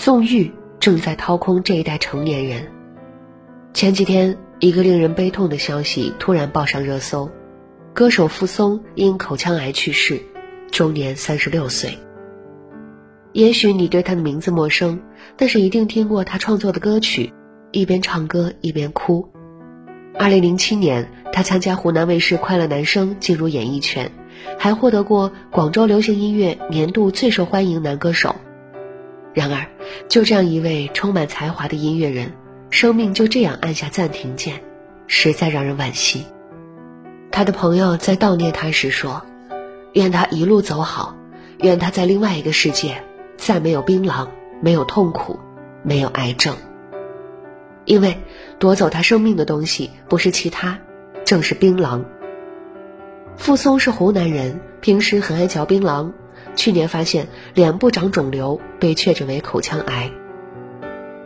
纵欲正在掏空这一代成年人。前几天，一个令人悲痛的消息突然报上热搜：歌手傅松因口腔癌去世，终年三十六岁。也许你对他的名字陌生，但是一定听过他创作的歌曲，一边唱歌一边哭。二零零七年，他参加湖南卫视《快乐男声》，进入演艺圈，还获得过广州流行音乐年度最受欢迎男歌手。然而，就这样一位充满才华的音乐人，生命就这样按下暂停键，实在让人惋惜。他的朋友在悼念他时说：“愿他一路走好，愿他在另外一个世界。”再没有槟榔，没有痛苦，没有癌症。因为夺走他生命的东西不是其他，正是槟榔。傅松是湖南人，平时很爱嚼槟榔。去年发现脸部长肿瘤，被确诊为口腔癌。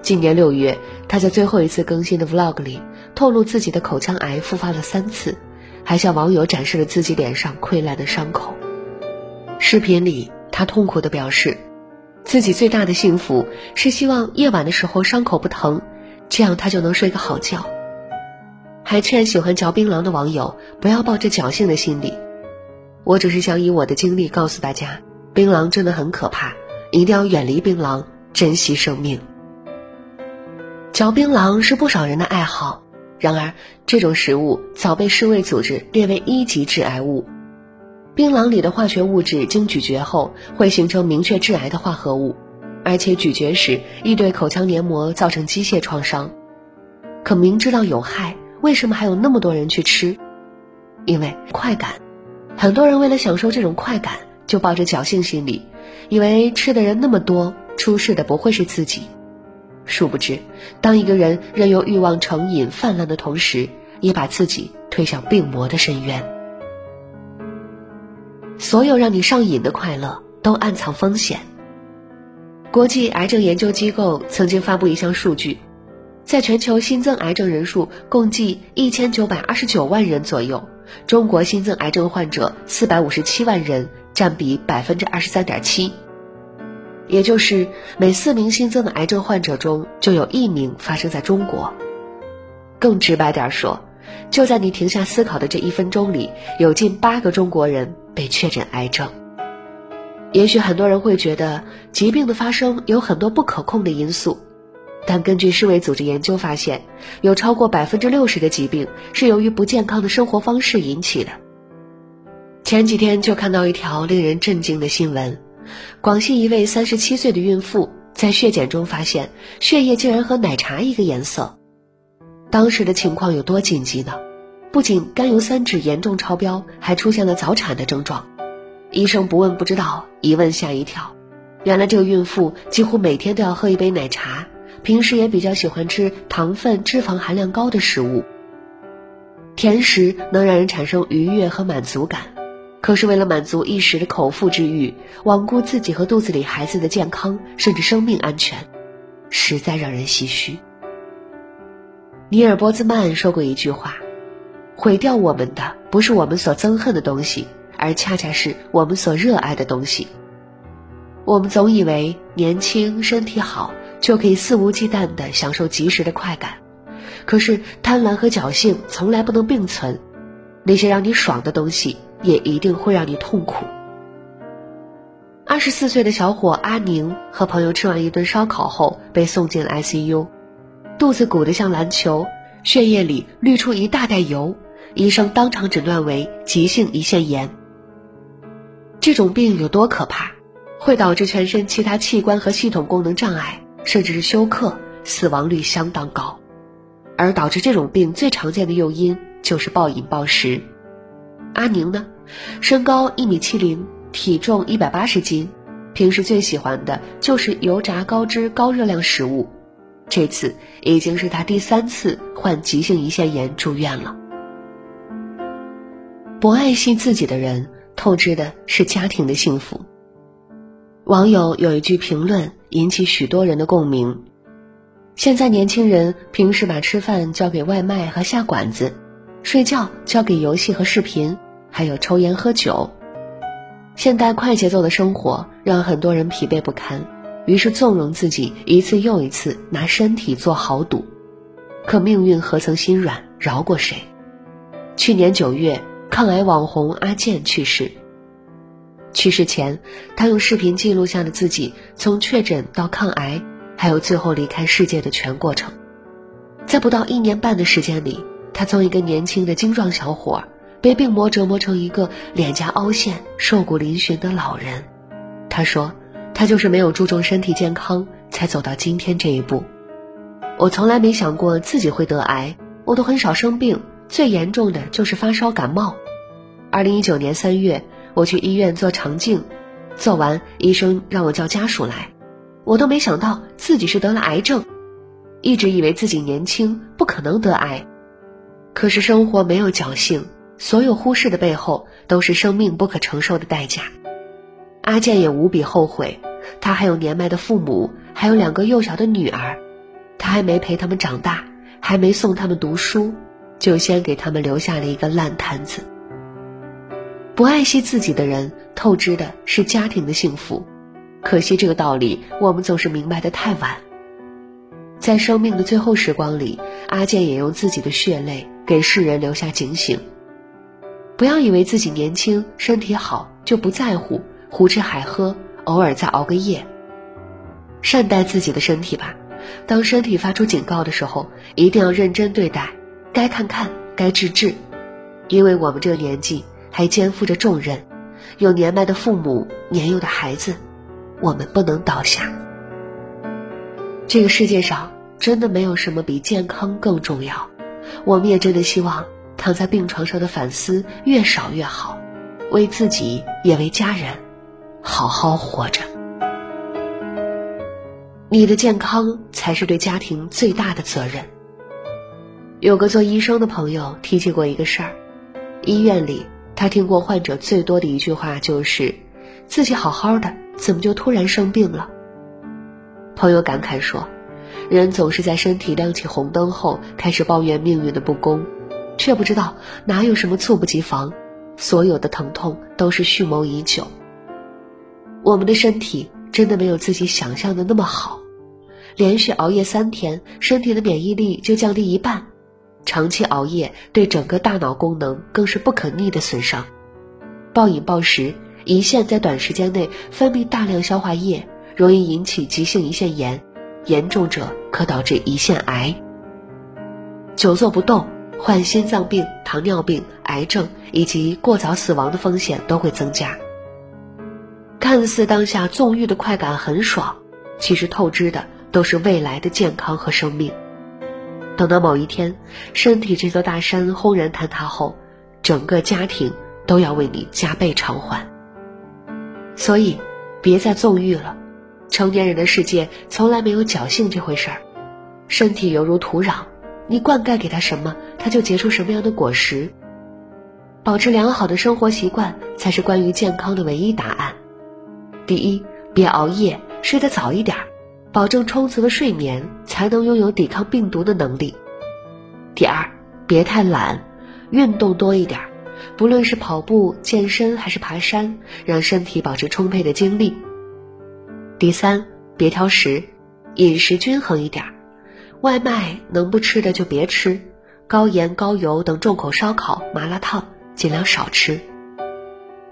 今年六月，他在最后一次更新的 Vlog 里透露自己的口腔癌复发了三次，还向网友展示了自己脸上溃烂的伤口。视频里，他痛苦地表示。自己最大的幸福是希望夜晚的时候伤口不疼，这样他就能睡个好觉。还劝喜欢嚼槟榔的网友不要抱着侥幸的心理。我只是想以我的经历告诉大家，槟榔真的很可怕，一定要远离槟榔，珍惜生命。嚼槟榔是不少人的爱好，然而这种食物早被世卫组织列为一级致癌物。槟榔里的化学物质经咀嚼后会形成明确致癌的化合物，而且咀嚼时易对口腔黏膜造成机械创伤。可明知道有害，为什么还有那么多人去吃？因为快感。很多人为了享受这种快感，就抱着侥幸心理，以为吃的人那么多，出事的不会是自己。殊不知，当一个人任由欲望成瘾泛滥的同时，也把自己推向病魔的深渊。所有让你上瘾的快乐都暗藏风险。国际癌症研究机构曾经发布一项数据，在全球新增癌症人数共计一千九百二十九万人左右，中国新增癌症患者四百五十七万人，占比百分之二十三点七，也就是每四名新增的癌症患者中就有一名发生在中国。更直白点说，就在你停下思考的这一分钟里，有近八个中国人。被确诊癌症，也许很多人会觉得疾病的发生有很多不可控的因素，但根据世卫组织研究发现，有超过百分之六十的疾病是由于不健康的生活方式引起的。前几天就看到一条令人震惊的新闻：广西一位三十七岁的孕妇在血检中发现血液竟然和奶茶一个颜色，当时的情况有多紧急呢？不仅甘油三酯严重超标，还出现了早产的症状。医生不问不知道，一问吓一跳。原来这个孕妇几乎每天都要喝一杯奶茶，平时也比较喜欢吃糖分、脂肪含量高的食物。甜食能让人产生愉悦和满足感，可是为了满足一时的口腹之欲，罔顾自己和肚子里孩子的健康甚至生命安全，实在让人唏嘘。尼尔波兹曼说过一句话。毁掉我们的不是我们所憎恨的东西，而恰恰是我们所热爱的东西。我们总以为年轻、身体好就可以肆无忌惮地享受及时的快感，可是贪婪和侥幸从来不能并存。那些让你爽的东西，也一定会让你痛苦。二十四岁的小伙阿宁和朋友吃完一顿烧烤后，被送进了 ICU，肚子鼓得像篮球，血液里滤出一大袋油。医生当场诊断为急性胰腺炎。这种病有多可怕？会导致全身其他器官和系统功能障碍，甚至是休克，死亡率相当高。而导致这种病最常见的诱因就是暴饮暴食。阿宁呢，身高一米七零，体重一百八十斤，平时最喜欢的就是油炸高脂高热量食物。这次已经是他第三次患急性胰腺炎住院了。不爱惜自己的人，透支的是家庭的幸福。网友有一句评论引起许多人的共鸣：现在年轻人平时把吃饭交给外卖和下馆子，睡觉交给游戏和视频，还有抽烟喝酒。现代快节奏的生活让很多人疲惫不堪，于是纵容自己一次又一次拿身体做豪赌。可命运何曾心软，饶过谁？去年九月，抗癌网红阿健去世。去世前，他用视频记录下了自己从确诊到抗癌，还有最后离开世界的全过程。在不到一年半的时间里，他从一个年轻的精壮小伙，被病魔折磨成一个脸颊凹陷、瘦骨嶙峋的老人。他说：“他就是没有注重身体健康，才走到今天这一步。”我从来没想过自己会得癌，我都很少生病，最严重的就是发烧感冒。二零一九年三月，我去医院做肠镜，做完医生让我叫家属来，我都没想到自己是得了癌症，一直以为自己年轻不可能得癌，可是生活没有侥幸，所有忽视的背后都是生命不可承受的代价。阿健也无比后悔，他还有年迈的父母，还有两个幼小的女儿。他还没陪他们长大，还没送他们读书，就先给他们留下了一个烂摊子。不爱惜自己的人，透支的是家庭的幸福。可惜这个道理，我们总是明白的太晚。在生命的最后时光里，阿健也用自己的血泪给世人留下警醒：不要以为自己年轻、身体好就不在乎，胡吃海喝，偶尔再熬个夜。善待自己的身体吧。当身体发出警告的时候，一定要认真对待，该看看，该治治，因为我们这个年纪还肩负着重任，有年迈的父母，年幼的孩子，我们不能倒下。这个世界上真的没有什么比健康更重要，我们也真的希望躺在病床上的反思越少越好，为自己也为家人，好好活着。你的健康才是对家庭最大的责任。有个做医生的朋友提起过一个事儿，医院里他听过患者最多的一句话就是：“自己好好的，怎么就突然生病了？”朋友感慨说：“人总是在身体亮起红灯后开始抱怨命运的不公，却不知道哪有什么猝不及防，所有的疼痛都是蓄谋已久。我们的身体真的没有自己想象的那么好。”连续熬夜三天，身体的免疫力就降低一半。长期熬夜对整个大脑功能更是不可逆的损伤。暴饮暴食，胰腺在短时间内分泌大量消化液，容易引起急性胰腺炎，严重者可导致胰腺癌。久坐不动，患心脏病、糖尿病、癌症以及过早死亡的风险都会增加。看似当下纵欲的快感很爽，其实透支的。都是未来的健康和生命。等到某一天，身体这座大山轰然坍塌后，整个家庭都要为你加倍偿还。所以，别再纵欲了。成年人的世界从来没有侥幸这回事儿。身体犹如土壤，你灌溉给他什么，他就结出什么样的果实。保持良好的生活习惯，才是关于健康的唯一答案。第一，别熬夜，睡得早一点。保证充足的睡眠，才能拥有抵抗病毒的能力。第二，别太懒，运动多一点，不论是跑步、健身还是爬山，让身体保持充沛的精力。第三，别挑食，饮食均衡一点，外卖能不吃的就别吃，高盐高油等重口烧烤、麻辣烫尽量少吃。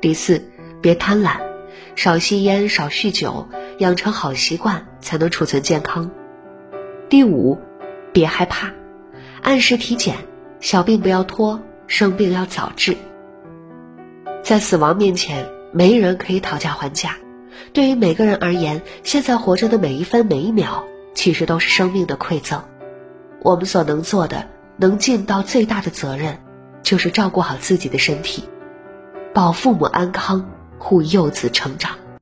第四，别贪婪，少吸烟，少酗酒。养成好习惯，才能储存健康。第五，别害怕，按时体检，小病不要拖，生病要早治。在死亡面前，没人可以讨价还价。对于每个人而言，现在活着的每一分每一秒，其实都是生命的馈赠。我们所能做的，能尽到最大的责任，就是照顾好自己的身体，保父母安康，护幼子成长。